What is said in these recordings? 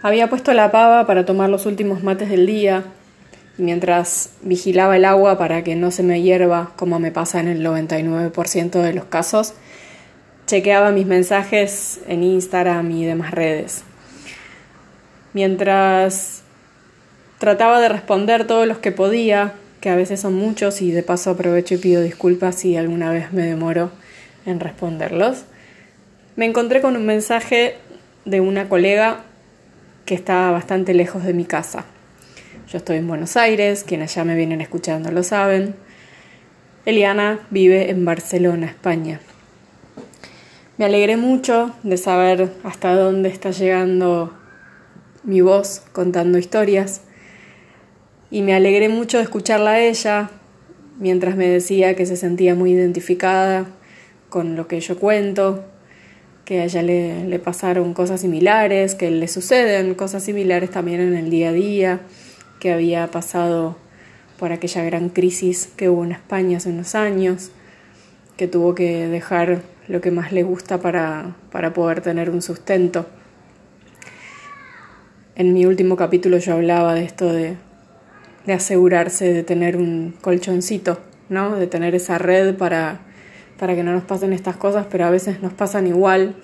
Había puesto la pava para tomar los últimos mates del día, mientras vigilaba el agua para que no se me hierva, como me pasa en el 99% de los casos, chequeaba mis mensajes en Instagram y demás redes. Mientras trataba de responder todos los que podía, que a veces son muchos y de paso aprovecho y pido disculpas si alguna vez me demoro en responderlos, me encontré con un mensaje de una colega que estaba bastante lejos de mi casa. Yo estoy en Buenos Aires, quienes ya me vienen escuchando lo saben. Eliana vive en Barcelona, España. Me alegré mucho de saber hasta dónde está llegando mi voz contando historias y me alegré mucho de escucharla a ella mientras me decía que se sentía muy identificada con lo que yo cuento, que a ella le, le pasaron cosas similares, que le suceden cosas similares también en el día a día, que había pasado por aquella gran crisis que hubo en España hace unos años, que tuvo que dejar lo que más le gusta para, para poder tener un sustento. En mi último capítulo yo hablaba de esto de de asegurarse de tener un colchoncito, ¿no? De tener esa red para, para que no nos pasen estas cosas, pero a veces nos pasan igual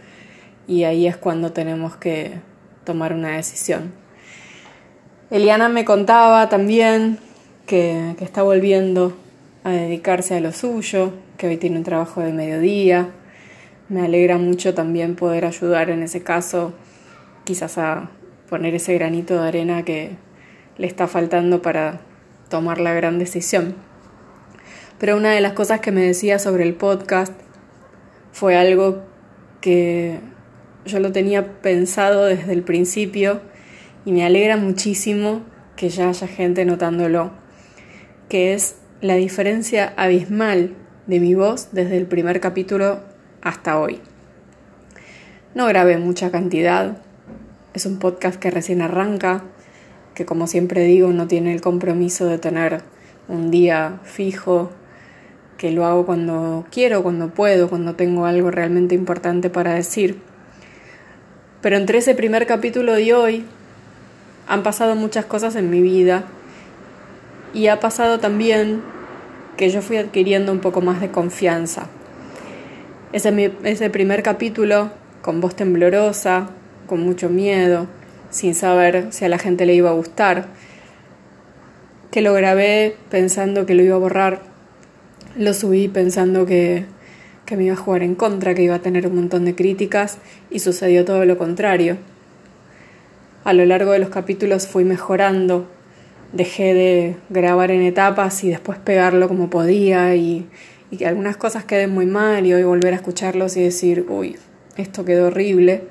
y ahí es cuando tenemos que tomar una decisión. Eliana me contaba también que, está volviendo a dedicarse a lo suyo, que hoy tiene un trabajo de mediodía. Me alegra mucho también poder ayudar en ese caso, quizás a poner ese granito de arena que, le está faltando para tomar la gran decisión. Pero una de las cosas que me decía sobre el podcast fue algo que yo lo tenía pensado desde el principio y me alegra muchísimo que ya haya gente notándolo, que es la diferencia abismal de mi voz desde el primer capítulo hasta hoy. No grabé mucha cantidad, es un podcast que recién arranca, que como siempre digo no tiene el compromiso de tener un día fijo, que lo hago cuando quiero, cuando puedo, cuando tengo algo realmente importante para decir. Pero entre ese primer capítulo y hoy han pasado muchas cosas en mi vida y ha pasado también que yo fui adquiriendo un poco más de confianza. Ese, ese primer capítulo, con voz temblorosa, con mucho miedo, sin saber si a la gente le iba a gustar, que lo grabé pensando que lo iba a borrar, lo subí pensando que, que me iba a jugar en contra, que iba a tener un montón de críticas y sucedió todo lo contrario. A lo largo de los capítulos fui mejorando, dejé de grabar en etapas y después pegarlo como podía y, y que algunas cosas queden muy mal y hoy volver a escucharlos y decir, uy, esto quedó horrible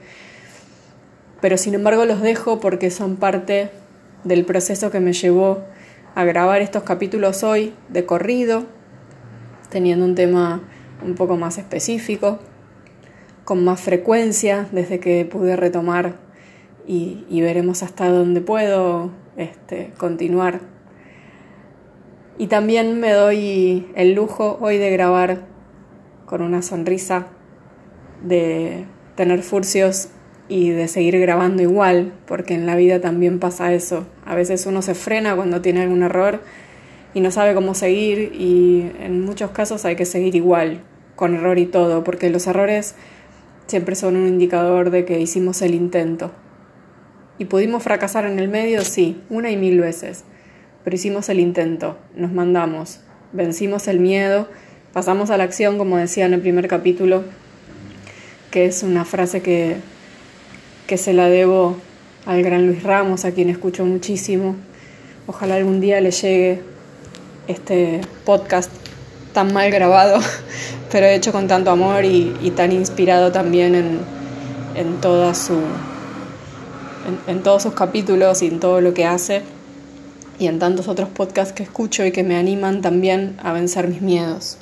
pero sin embargo los dejo porque son parte del proceso que me llevó a grabar estos capítulos hoy de corrido, teniendo un tema un poco más específico, con más frecuencia desde que pude retomar y, veremos hasta dónde puedo este, continuar. Y también me doy el lujo hoy de grabar con una sonrisa, de tener furcios y de seguir grabando igual, porque en la vida también pasa eso. A veces uno se frena cuando tiene algún error y no sabe cómo seguir y en muchos casos hay que seguir igual, con error y todo, porque los errores siempre son un indicador de que hicimos el intento. Y pudimos fracasar en el medio, sí, una y mil veces, pero hicimos el intento, nos mandamos, vencimos el miedo, pasamos a la acción, como decía en el primer capítulo, que es una frase que que se la debo al gran Luis Ramos, a quien escucho muchísimo. Ojalá algún día le llegue este podcast tan mal grabado, pero hecho con tanto amor y, tan inspirado también en, en en, todos sus capítulos y en todo lo que hace y en tantos otros podcasts que escucho y que me animan también a vencer mis miedos.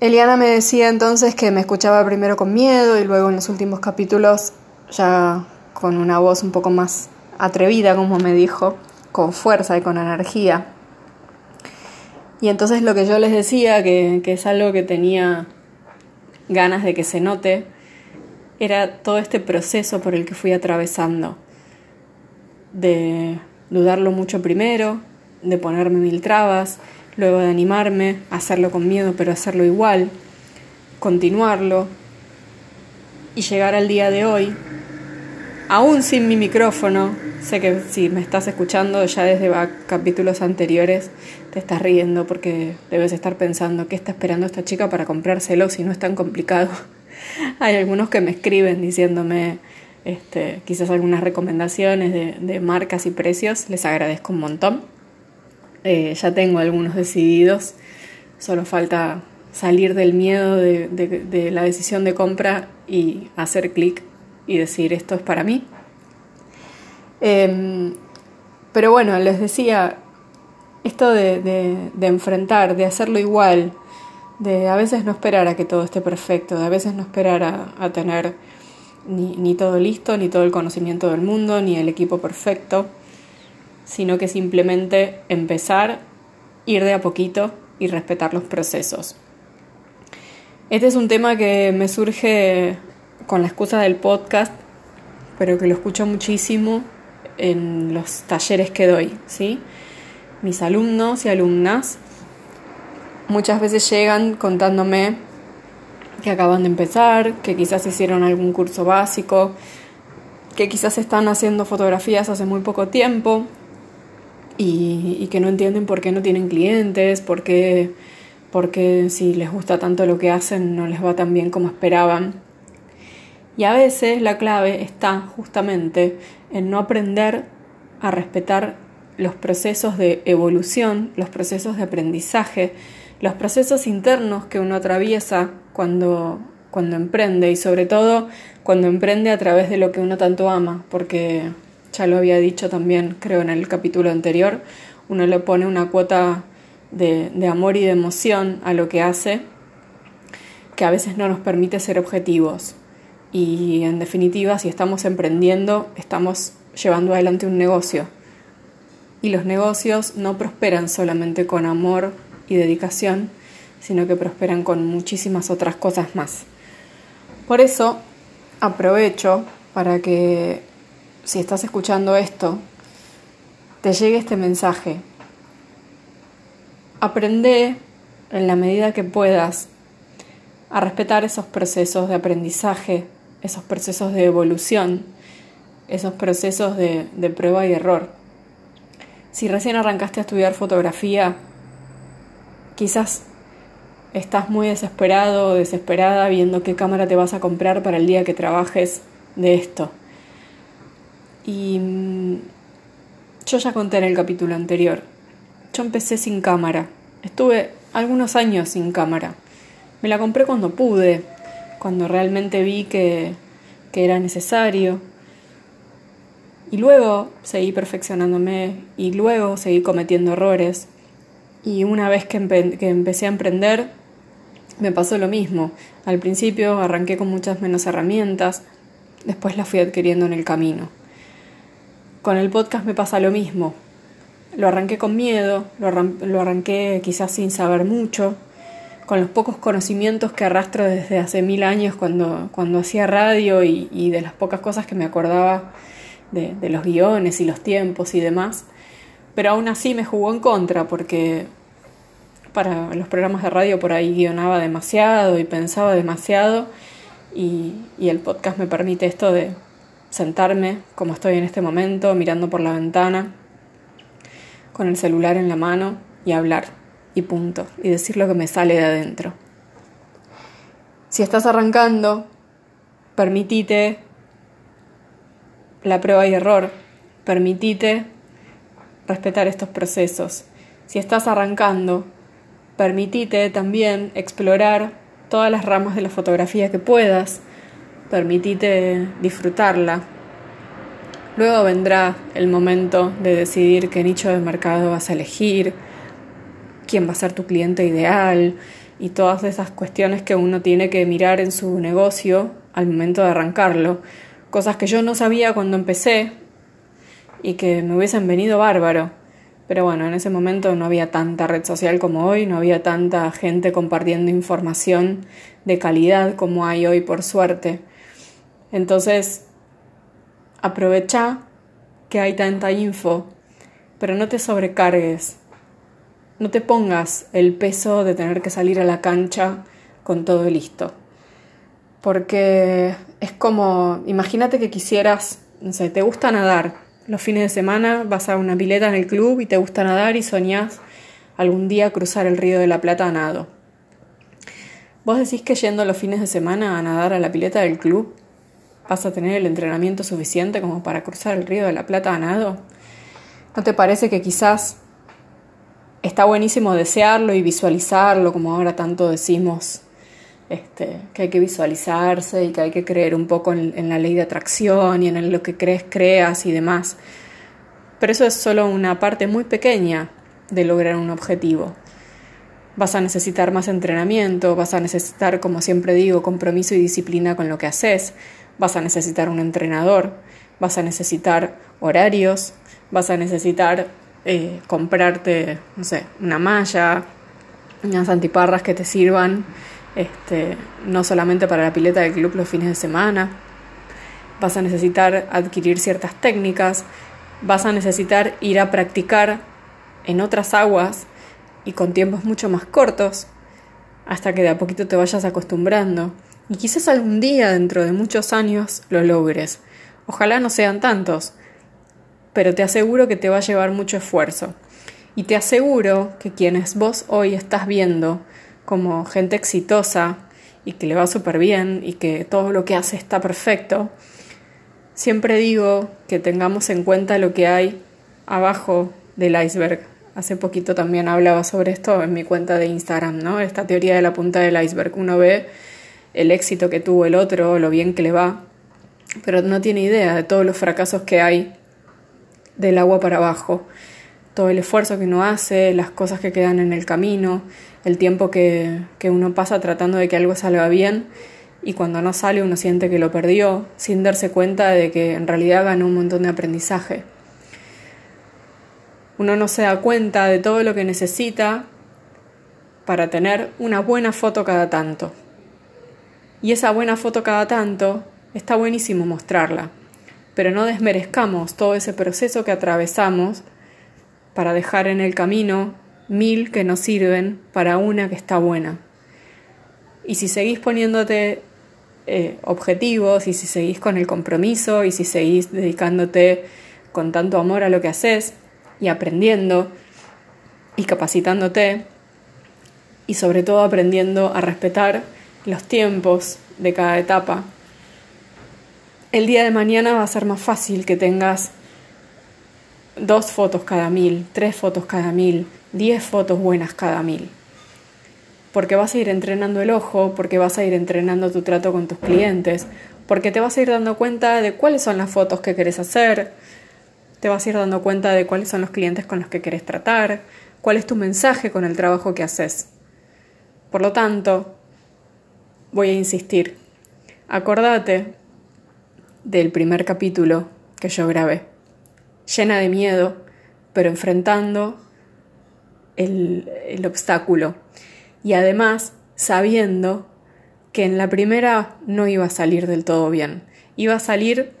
Eliana me decía entonces que me escuchaba primero con miedo y luego en los últimos capítulos ya con una voz un poco más atrevida, como me dijo, con fuerza y con energía. Y entonces lo que yo les decía, que, es algo que tenía ganas de que se note, era todo este proceso por el que fui atravesando, de dudarlo mucho primero, de ponerme mil trabas, luego de animarme, hacerlo con miedo pero hacerlo igual, continuarlo y llegar al día de hoy, aún sin mi micrófono, sé que si me estás escuchando ya desde capítulos anteriores te estás riendo porque debes estar pensando qué está esperando esta chica para comprárselo si no es tan complicado. Hay algunos que me escriben diciéndome este, quizás algunas recomendaciones de, marcas y precios, les agradezco un montón. Eh, ya tengo algunos decididos, solo falta salir del miedo de, la decisión de compra y hacer clic y decir esto es para mí. Em, pero bueno, les decía, esto de, enfrentar, de hacerlo igual, de a veces no esperar a que todo esté perfecto, de a veces no esperar a, tener ni, ni todo listo, ni todo el conocimiento del mundo, ni el equipo perfecto sino que simplemente empezar, ir de a poquito y respetar los procesos. Este es un tema que me surge con la excusa del podcast, pero que lo escucho muchísimo en los talleres que doy, ¿sí? Mis alumnos y alumnas muchas veces llegan contándome que acaban de empezar, que quizás hicieron algún curso básico, que quizás están haciendo fotografías hace muy poco tiempo y, que no entienden por qué no tienen clientes, por qué, si les gusta tanto lo que hacen no les va tan bien como esperaban. Y a veces la clave está justamente en no aprender a respetar los procesos de evolución, los procesos de aprendizaje, los procesos internos que uno atraviesa cuando, cuando emprende y sobre todo cuando emprende a través de lo que uno tanto ama, porque ya lo había dicho también, creo, en el capítulo anterior, uno le pone una cuota de, amor y de emoción a lo que hace que a veces no nos permite ser objetivos. Y en definitiva, si estamos emprendiendo, estamos llevando adelante un negocio. Y los negocios no prosperan solamente con amor y dedicación, sino que prosperan con muchísimas otras cosas más. Por eso aprovecho para que si estás escuchando esto, te llegue este mensaje. Aprende en la medida que puedas a respetar esos procesos de aprendizaje, esos procesos de evolución, esos procesos de, de prueba y error. Si recién arrancaste a estudiar fotografía, quizás estás muy desesperado o desesperada viendo qué cámara te vas a comprar para el día que trabajes de esto. Y mm, yo ya conté en el capítulo anterior. Yo empecé sin cámara. Estuve algunos años sin cámara. Me la compré cuando pude, cuando realmente vi que, que era necesario. Y luego seguí perfeccionándome y luego seguí cometiendo errores. Y una vez que, empecé a emprender, me pasó lo mismo. Al principio arranqué con muchas menos herramientas, después las fui adquiriendo en el camino. Con el podcast me pasa lo mismo. Lo arranqué con miedo, lo, arranqué quizás sin saber mucho, con los pocos conocimientos que arrastro desde hace mil años cuando, cuando hacía radio y, de las pocas cosas que me acordaba de, los guiones y los tiempos y demás. Pero aún así me jugó en contra porque para los programas de radio por ahí guionaba demasiado y pensaba demasiado y, y el podcast me permite esto de sentarme como estoy en este momento, mirando por la ventana, con el celular en la mano y hablar, y punto, y decir lo que me sale de adentro. Si estás arrancando, permitite la prueba y error, permitite respetar estos procesos. Si estás arrancando, permitite también explorar todas las ramas de la fotografía que puedas, permitite disfrutarla. Luego vendrá el momento de decidir qué nicho de mercado vas a elegir, quién va a ser tu cliente ideal y todas esas cuestiones que uno tiene que mirar en su negocio al momento de arrancarlo. Cosas que yo no sabía cuando empecé y que me hubiesen venido bárbaro. Pero bueno, en ese momento no había tanta red social como hoy, no había tanta gente compartiendo información de calidad como hay hoy por suerte. Entonces, aprovecha que hay tanta info, pero no te sobrecargues. No te pongas el peso de tener que salir a la cancha con todo listo. Porque es como, imagínate que quisieras, no sé, te gusta nadar. Los fines de semana vas a una pileta en el club y te gusta nadar y soñás algún día cruzar el río de la Plata a nado. ¿Vos decís que yendo los fines de semana a nadar a la pileta del club vas a tener el entrenamiento suficiente como para cruzar el río de la Plata a nado? ¿No te parece que quizás está buenísimo desearlo y visualizarlo, como ahora tanto decimos, este, que hay que visualizarse y que hay que creer un poco en, en la ley de atracción y en lo que crees, creas y demás? Pero eso es solo una parte muy pequeña de lograr un objetivo. Vas a necesitar más entrenamiento, vas a necesitar, como siempre digo, compromiso y disciplina con lo que haces, vas a necesitar un entrenador, vas a necesitar horarios, vas a necesitar eh, comprarte, no sé, una malla, unas antiparras que te sirvan este, no solamente para la pileta del club los fines de semana, vas a necesitar adquirir ciertas técnicas, vas a necesitar ir a practicar en otras aguas y con tiempos mucho más cortos, hasta que de a poquito te vayas acostumbrando. Y quizás algún día, dentro de muchos años, lo logres. Ojalá no sean tantos, pero te aseguro que te va a llevar mucho esfuerzo. Y te aseguro que quienes vos hoy estás viendo como gente exitosa y que le va súper bien y que todo lo que hace está perfecto, siempre digo que tengamos en cuenta lo que hay abajo del iceberg. Hace poquito también hablaba sobre esto en mi cuenta de Instagram, ¿no? Esta teoría de la punta del iceberg. Uno ve el éxito que tuvo el otro, lo bien que le va, pero no tiene idea de todos los fracasos que hay del agua para abajo, todo el esfuerzo que uno hace, las cosas que quedan en el camino, el tiempo que, que uno pasa tratando de que algo salga bien y cuando no sale uno siente que lo perdió sin darse cuenta de que en realidad ganó un montón de aprendizaje. Uno no se da cuenta de todo lo que necesita para tener una buena foto cada tanto. Y esa buena foto cada tanto está buenísimo mostrarla pero no desmerezcamos todo ese proceso que atravesamos para dejar en el camino mil que nos sirven para una que está buena. Y si seguís poniéndote eh, objetivos y si seguís con el compromiso y si seguís dedicándote con tanto amor a lo que haces y aprendiendo y capacitándote y sobre todo aprendiendo a respetar los tiempos de cada etapa el día de mañana va a ser más fácil que tengas dos fotos cada mil, tres fotos cada mil, diez fotos buenas cada mil. Porque vas a ir entrenando el ojo, porque vas a ir entrenando tu trato con tus clientes, porque te vas a ir dando cuenta de cuáles son las fotos que querés hacer, te vas a ir dando cuenta de cuáles son los clientes con los que querés tratar, cuál es tu mensaje con el trabajo que haces. Por lo tanto, voy a insistir, acordate del primer capítulo que yo grabé, llena de miedo, pero enfrentando el, el obstáculo. Y además sabiendo que en la primera no iba a salir del todo bien, iba a salir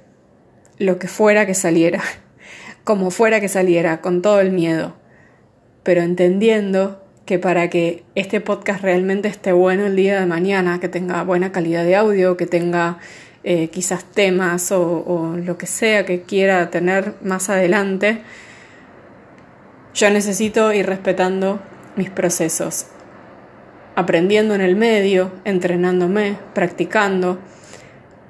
lo que fuera que saliera, como fuera que saliera, con todo el miedo, pero entendiendo que para que este podcast realmente esté bueno el día de mañana, que tenga buena calidad de audio, que tenga eh, quizás temas o, lo que sea que quiera tener más adelante, yo necesito ir respetando mis procesos, aprendiendo en el medio, entrenándome, practicando.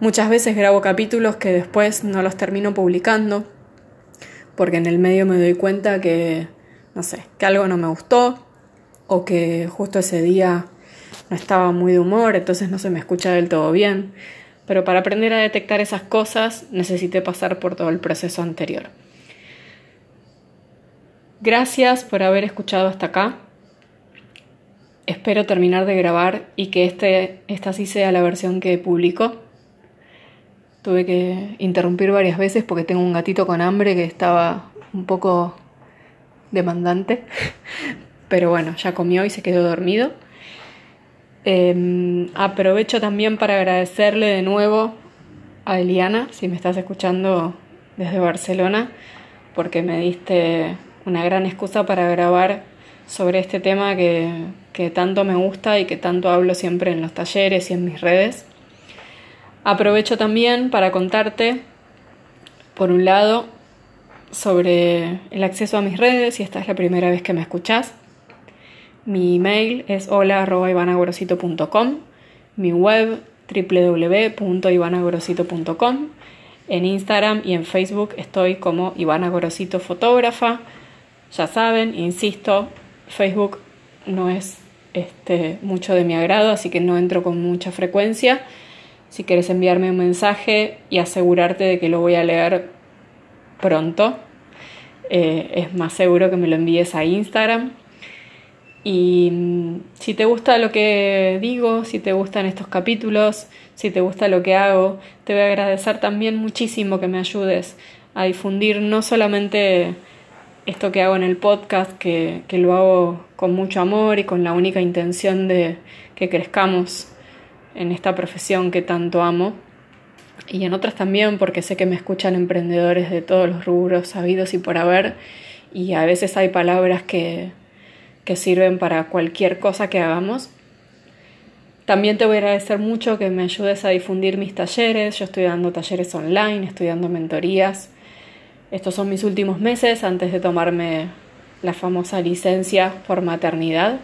Muchas veces grabo capítulos que después no los termino publicando porque en el medio me doy cuenta que, no sé, que algo no me gustó o que justo ese día no estaba muy de humor, entonces no se me escucha del todo bien pero para aprender a detectar esas cosas necesité pasar por todo el proceso anterior. Gracias por haber escuchado hasta acá. Espero terminar de grabar y que este, esta sí sea la versión que publico. Tuve que interrumpir varias veces porque tengo un gatito con hambre que estaba un poco demandante. Pero bueno, ya comió y se quedó dormido. Em, aprovecho también para agradecerle de nuevo a Eliana, si me estás escuchando desde Barcelona, porque me diste una gran excusa para grabar sobre este tema que, que tanto me gusta y que tanto hablo siempre en los talleres y en mis redes. Aprovecho también para contarte, por un lado, sobre el acceso a mis redes, si esta es la primera vez que me escuchás. Mi email es hola.ivanagorosito.com, mi web www.ivanagorosito.com. En Instagram y en Facebook estoy como Ivana Gorosito Fotógrafa. Ya saben, insisto, Facebook no es este, mucho de mi agrado, así que no entro con mucha frecuencia. Si quieres enviarme un mensaje y asegurarte de que lo voy a leer pronto, eh, es más seguro que me lo envíes a Instagram. Y mm, si te gusta lo que digo, si te gustan estos capítulos, si te gusta lo que hago, te voy a agradecer también muchísimo que me ayudes a difundir no solamente esto que hago en el podcast, que, que lo hago con mucho amor y con la única intención de que crezcamos en esta profesión que tanto amo, y en otras también porque sé que me escuchan emprendedores de todos los rubros sabidos y por haber, y a veces hay palabras que, que sirven para cualquier cosa que hagamos. También te voy a agradecer mucho que me ayudes a difundir mis talleres. Yo estoy dando talleres online, estoy dando mentorías. Estos son mis últimos meses antes de tomarme la famosa licencia por maternidad.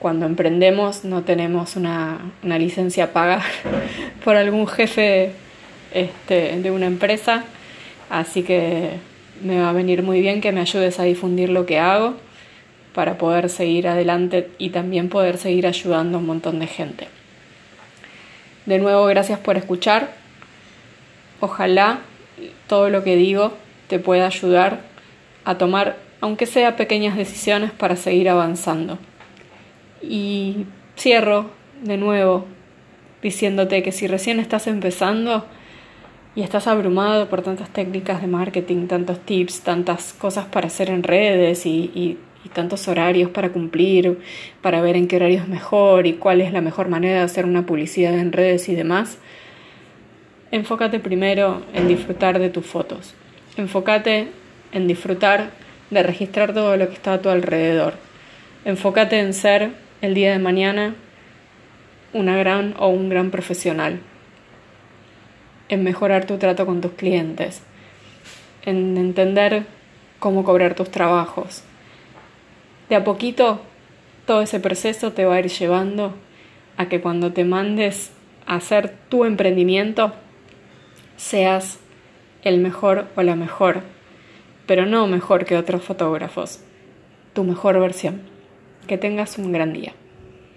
Cuando emprendemos no tenemos una, licencia paga por algún jefe este, de una empresa, así que me va a venir muy bien que me ayudes a difundir lo que hago para poder seguir adelante y también poder seguir ayudando a un montón de gente. De nuevo, gracias por escuchar. Ojalá todo lo que digo te pueda ayudar a tomar, aunque sea pequeñas decisiones, para seguir avanzando. Y cierro de nuevo diciéndote que si recién estás empezando y estás abrumado por tantas técnicas de marketing, tantos tips, tantas cosas para hacer en redes y, y tantos horarios para cumplir, para ver en qué horario es mejor y cuál es la mejor manera de hacer una publicidad en redes y demás, enfócate primero en disfrutar de tus fotos. Enfócate en disfrutar de registrar todo lo que está a tu alrededor. Enfócate en ser el día de mañana una gran o un gran profesional. En mejorar tu trato con tus clientes. En entender cómo cobrar tus trabajos, de a poquito todo ese proceso te va a ir llevando a que cuando te mandes a hacer tu emprendimiento seas el mejor o la mejor, pero no mejor que otros fotógrafos, tu mejor versión. Que tengas un gran día.